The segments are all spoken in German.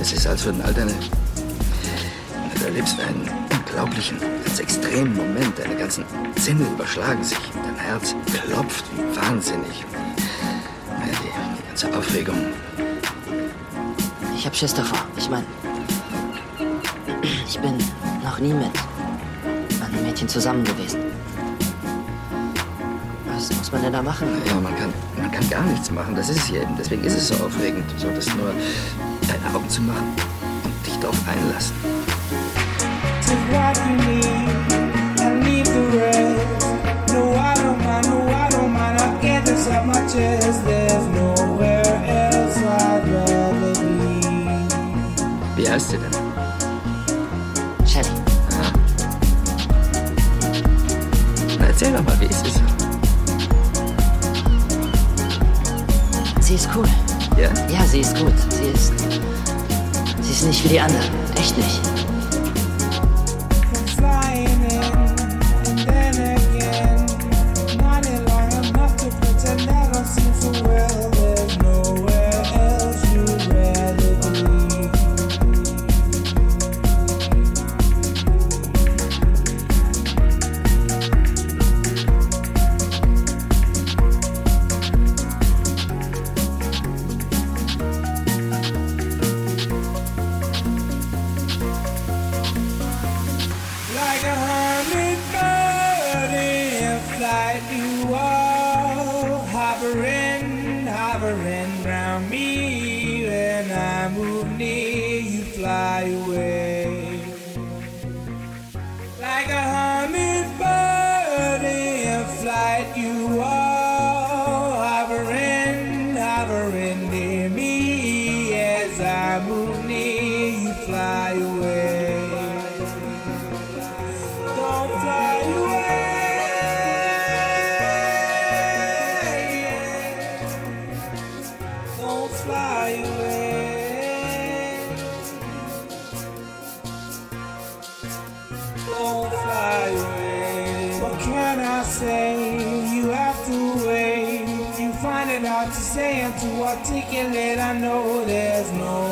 Es ist, als würden all deine. Du erlebst einen unglaublichen, ganz extremen Moment. Deine ganzen Sinne überschlagen sich. Dein Herz klopft wie wahnsinnig. Ja, die, die ganze Aufregung. Ich hab Schiss davor. Ich mein, ich bin noch nie mit einem Mädchen zusammen gewesen. Was muss man denn da machen? Ja, man kann, man kann gar nichts machen. Das ist es hier eben. Deswegen ist es so aufregend. Du solltest nur deine Augen zu machen und dich darauf einlassen. Take what you need and leave the rest. No, I don't mind, no, I don't mind. I'll get this off my chest. There's nowhere else I'd rather be. Wie heißt sie denn? Shelly. Na, erzähl doch mal, wie ist es? sie ist cool. Ja? Ja, sie ist gut. Sie ist. Nicht wie die anderen. Echt nicht. Hovering near me. As I move near, you fly away. To articulate. I know there's nowhere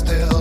still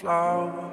flower